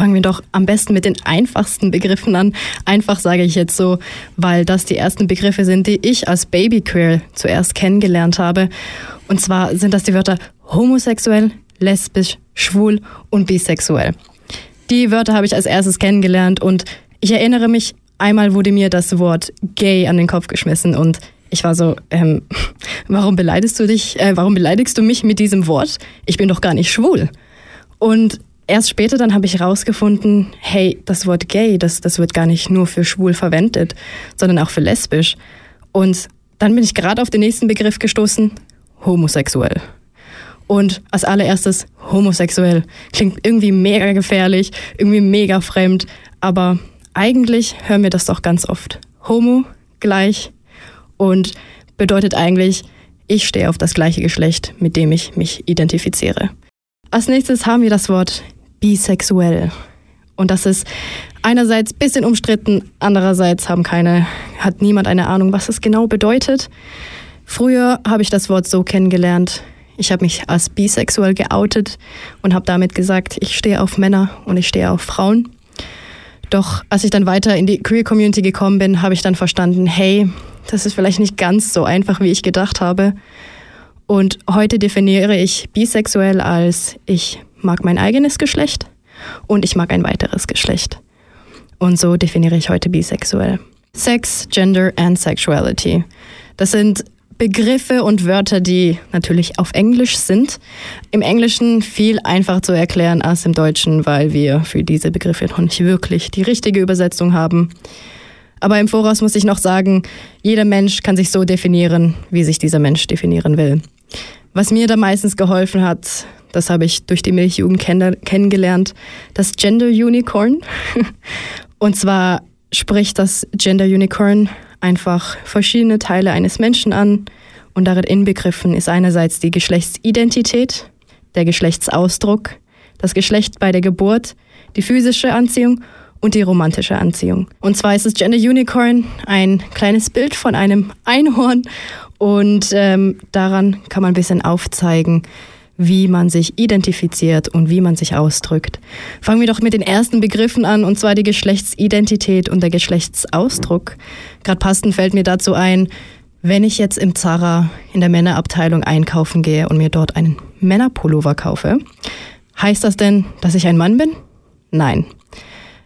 Fangen wir doch am besten mit den einfachsten Begriffen an. Einfach sage ich jetzt so, weil das die ersten Begriffe sind, die ich als Babyqueer zuerst kennengelernt habe. Und zwar sind das die Wörter homosexuell, lesbisch, schwul und bisexuell. Die Wörter habe ich als erstes kennengelernt und ich erinnere mich, einmal wurde mir das Wort gay an den Kopf geschmissen und ich war so, ähm, warum beleidigst du dich, äh, warum beleidigst du mich mit diesem Wort? Ich bin doch gar nicht schwul. Und erst später dann habe ich herausgefunden, hey, das Wort gay, das, das wird gar nicht nur für schwul verwendet, sondern auch für lesbisch. Und dann bin ich gerade auf den nächsten Begriff gestoßen, homosexuell. Und als allererstes homosexuell. Klingt irgendwie mega gefährlich, irgendwie mega fremd, aber eigentlich hören wir das doch ganz oft. Homo gleich und bedeutet eigentlich, ich stehe auf das gleiche Geschlecht, mit dem ich mich identifiziere. Als nächstes haben wir das Wort bisexuell. Und das ist einerseits ein bisschen umstritten, andererseits haben keine, hat niemand eine Ahnung, was es genau bedeutet. Früher habe ich das Wort so kennengelernt. Ich habe mich als bisexuell geoutet und habe damit gesagt, ich stehe auf Männer und ich stehe auf Frauen. Doch als ich dann weiter in die Queer Community gekommen bin, habe ich dann verstanden, hey, das ist vielleicht nicht ganz so einfach, wie ich gedacht habe. Und heute definiere ich bisexuell als ich mag mein eigenes Geschlecht und ich mag ein weiteres Geschlecht. Und so definiere ich heute bisexuell. Sex, Gender and Sexuality. Das sind Begriffe und Wörter, die natürlich auf Englisch sind. Im Englischen viel einfacher zu erklären als im Deutschen, weil wir für diese Begriffe noch nicht wirklich die richtige Übersetzung haben. Aber im Voraus muss ich noch sagen, jeder Mensch kann sich so definieren, wie sich dieser Mensch definieren will. Was mir da meistens geholfen hat, das habe ich durch die Milchjugend kenn kennengelernt, das Gender Unicorn. Und zwar spricht das Gender Unicorn einfach verschiedene Teile eines Menschen an. Und darin inbegriffen ist einerseits die Geschlechtsidentität, der Geschlechtsausdruck, das Geschlecht bei der Geburt, die physische Anziehung und die romantische Anziehung. Und zwar ist das Gender Unicorn ein kleines Bild von einem Einhorn und ähm, daran kann man ein bisschen aufzeigen, wie man sich identifiziert und wie man sich ausdrückt. Fangen wir doch mit den ersten Begriffen an, und zwar die Geschlechtsidentität und der Geschlechtsausdruck. Gerade passend fällt mir dazu ein, wenn ich jetzt im Zara in der Männerabteilung einkaufen gehe und mir dort einen Männerpullover kaufe, heißt das denn, dass ich ein Mann bin? Nein.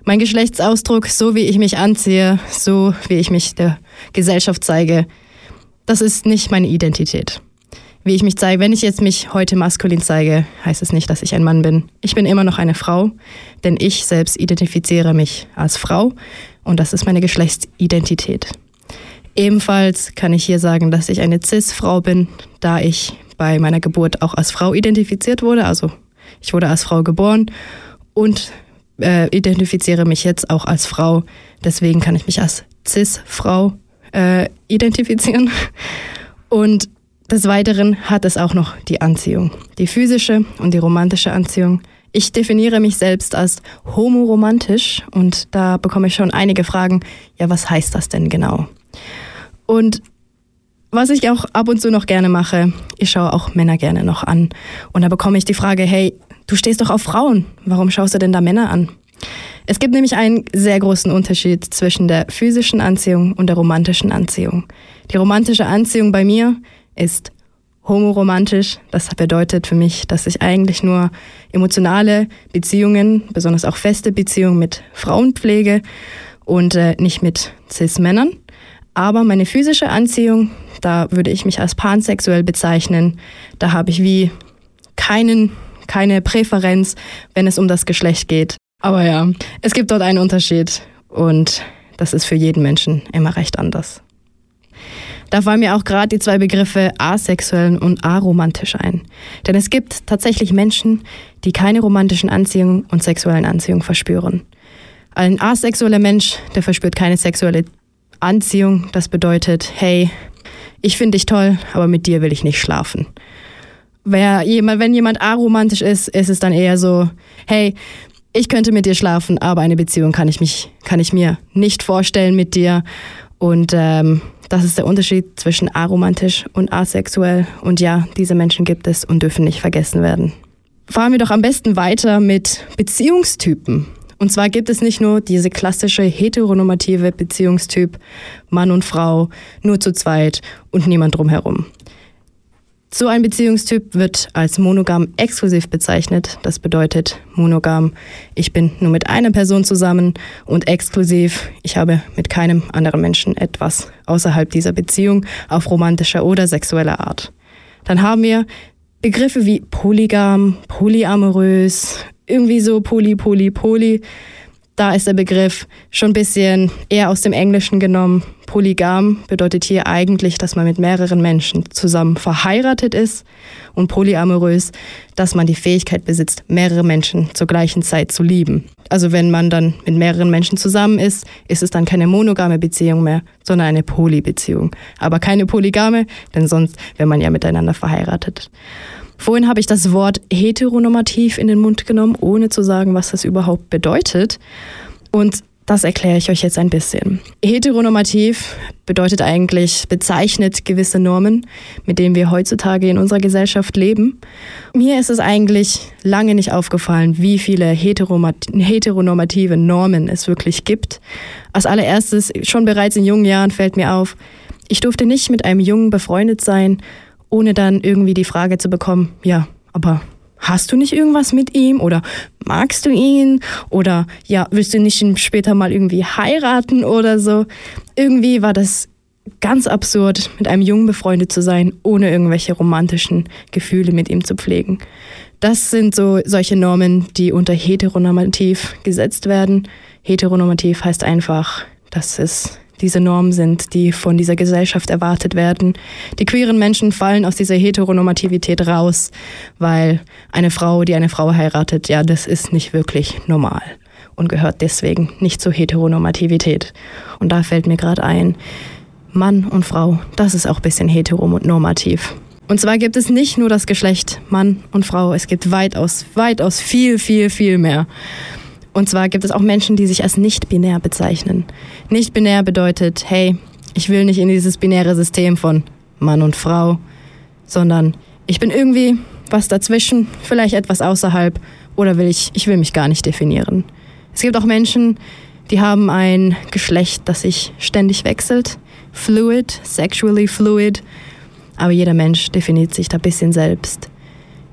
Mein Geschlechtsausdruck, so wie ich mich anziehe, so wie ich mich der Gesellschaft zeige, das ist nicht meine Identität wie ich mich zeige. Wenn ich jetzt mich heute maskulin zeige, heißt es nicht, dass ich ein Mann bin. Ich bin immer noch eine Frau, denn ich selbst identifiziere mich als Frau und das ist meine Geschlechtsidentität. Ebenfalls kann ich hier sagen, dass ich eine CIS-Frau bin, da ich bei meiner Geburt auch als Frau identifiziert wurde. Also ich wurde als Frau geboren und äh, identifiziere mich jetzt auch als Frau. Deswegen kann ich mich als CIS-Frau äh, identifizieren. Und des Weiteren hat es auch noch die Anziehung, die physische und die romantische Anziehung. Ich definiere mich selbst als homoromantisch und da bekomme ich schon einige Fragen, ja, was heißt das denn genau? Und was ich auch ab und zu noch gerne mache, ich schaue auch Männer gerne noch an. Und da bekomme ich die Frage, hey, du stehst doch auf Frauen, warum schaust du denn da Männer an? Es gibt nämlich einen sehr großen Unterschied zwischen der physischen Anziehung und der romantischen Anziehung. Die romantische Anziehung bei mir ist homoromantisch. Das bedeutet für mich, dass ich eigentlich nur emotionale Beziehungen, besonders auch feste Beziehungen mit Frauen pflege und äh, nicht mit Cis-Männern. Aber meine physische Anziehung, da würde ich mich als pansexuell bezeichnen. Da habe ich wie keinen, keine Präferenz, wenn es um das Geschlecht geht. Aber ja, es gibt dort einen Unterschied und das ist für jeden Menschen immer recht anders. Da fallen mir auch gerade die zwei Begriffe asexuell und aromantisch ein. Denn es gibt tatsächlich Menschen, die keine romantischen Anziehungen und sexuellen Anziehungen verspüren. Ein asexueller Mensch, der verspürt keine sexuelle Anziehung. Das bedeutet, hey, ich finde dich toll, aber mit dir will ich nicht schlafen. Wer wenn jemand aromantisch ist, ist es dann eher so, hey, ich könnte mit dir schlafen, aber eine Beziehung kann ich mich, kann ich mir nicht vorstellen mit dir. Und ähm, das ist der Unterschied zwischen aromantisch und asexuell. Und ja, diese Menschen gibt es und dürfen nicht vergessen werden. Fahren wir doch am besten weiter mit Beziehungstypen. Und zwar gibt es nicht nur diese klassische heteronormative Beziehungstyp Mann und Frau, nur zu zweit und niemand drumherum. So ein Beziehungstyp wird als monogam exklusiv bezeichnet. Das bedeutet monogam, ich bin nur mit einer Person zusammen und exklusiv, ich habe mit keinem anderen Menschen etwas außerhalb dieser Beziehung auf romantischer oder sexueller Art. Dann haben wir Begriffe wie polygam, polyamorös, irgendwie so poly, poly, poly. Da ist der Begriff schon ein bisschen eher aus dem Englischen genommen. Polygam bedeutet hier eigentlich, dass man mit mehreren Menschen zusammen verheiratet ist und polyamorös, dass man die Fähigkeit besitzt, mehrere Menschen zur gleichen Zeit zu lieben. Also wenn man dann mit mehreren Menschen zusammen ist, ist es dann keine monogame Beziehung mehr, sondern eine Polybeziehung. Aber keine polygame, denn sonst wäre man ja miteinander verheiratet. Vorhin habe ich das Wort heteronormativ in den Mund genommen, ohne zu sagen, was das überhaupt bedeutet. Und das erkläre ich euch jetzt ein bisschen. Heteronormativ bedeutet eigentlich, bezeichnet gewisse Normen, mit denen wir heutzutage in unserer Gesellschaft leben. Mir ist es eigentlich lange nicht aufgefallen, wie viele heteronormative Normen es wirklich gibt. Als allererstes, schon bereits in jungen Jahren fällt mir auf, ich durfte nicht mit einem Jungen befreundet sein, ohne dann irgendwie die Frage zu bekommen, ja, aber hast du nicht irgendwas mit ihm oder magst du ihn oder ja, willst du nicht ihn später mal irgendwie heiraten oder so? Irgendwie war das ganz absurd, mit einem Jungen befreundet zu sein, ohne irgendwelche romantischen Gefühle mit ihm zu pflegen. Das sind so solche Normen, die unter heteronormativ gesetzt werden. Heteronormativ heißt einfach, dass es diese Normen sind, die von dieser Gesellschaft erwartet werden. Die queeren Menschen fallen aus dieser Heteronormativität raus, weil eine Frau, die eine Frau heiratet, ja, das ist nicht wirklich normal und gehört deswegen nicht zur Heteronormativität. Und da fällt mir gerade ein, Mann und Frau, das ist auch ein bisschen heteronormativ. Und zwar gibt es nicht nur das Geschlecht Mann und Frau, es gibt weitaus, weitaus viel, viel, viel mehr. Und zwar gibt es auch Menschen, die sich als nicht-binär bezeichnen. Nicht-binär bedeutet, hey, ich will nicht in dieses binäre System von Mann und Frau, sondern ich bin irgendwie was dazwischen, vielleicht etwas außerhalb oder will ich, ich will mich gar nicht definieren. Es gibt auch Menschen, die haben ein Geschlecht, das sich ständig wechselt. Fluid, sexually fluid. Aber jeder Mensch definiert sich da ein bisschen selbst.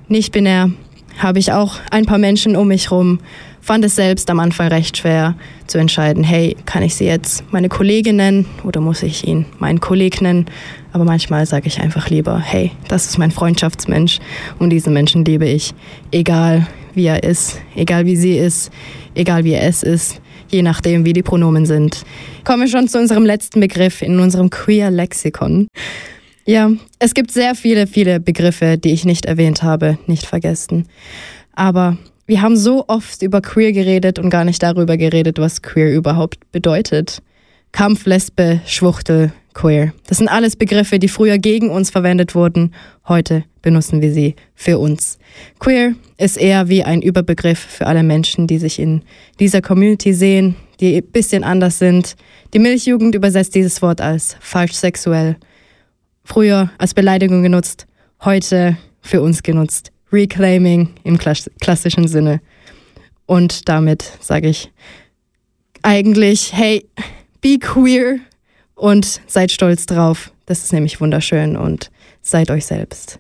Nicht binär habe ich auch ein paar Menschen um mich rum, fand es selbst am Anfang recht schwer zu entscheiden, hey, kann ich sie jetzt meine Kollegin nennen oder muss ich ihn meinen Kollegen nennen? Aber manchmal sage ich einfach lieber, hey, das ist mein Freundschaftsmensch und diesen Menschen liebe ich, egal wie er ist, egal wie sie ist, egal wie es ist, je nachdem, wie die Pronomen sind. Kommen wir schon zu unserem letzten Begriff in unserem Queer-Lexikon. Ja, es gibt sehr viele, viele Begriffe, die ich nicht erwähnt habe, nicht vergessen. Aber wir haben so oft über queer geredet und gar nicht darüber geredet, was queer überhaupt bedeutet. Kampf, Lesbe, Schwuchtel, queer. Das sind alles Begriffe, die früher gegen uns verwendet wurden. Heute benutzen wir sie für uns. Queer ist eher wie ein Überbegriff für alle Menschen, die sich in dieser Community sehen, die ein bisschen anders sind. Die Milchjugend übersetzt dieses Wort als falsch sexuell. Früher als Beleidigung genutzt, heute für uns genutzt. Reclaiming im klassischen Sinne. Und damit sage ich eigentlich, hey, be queer und seid stolz drauf. Das ist nämlich wunderschön und seid euch selbst.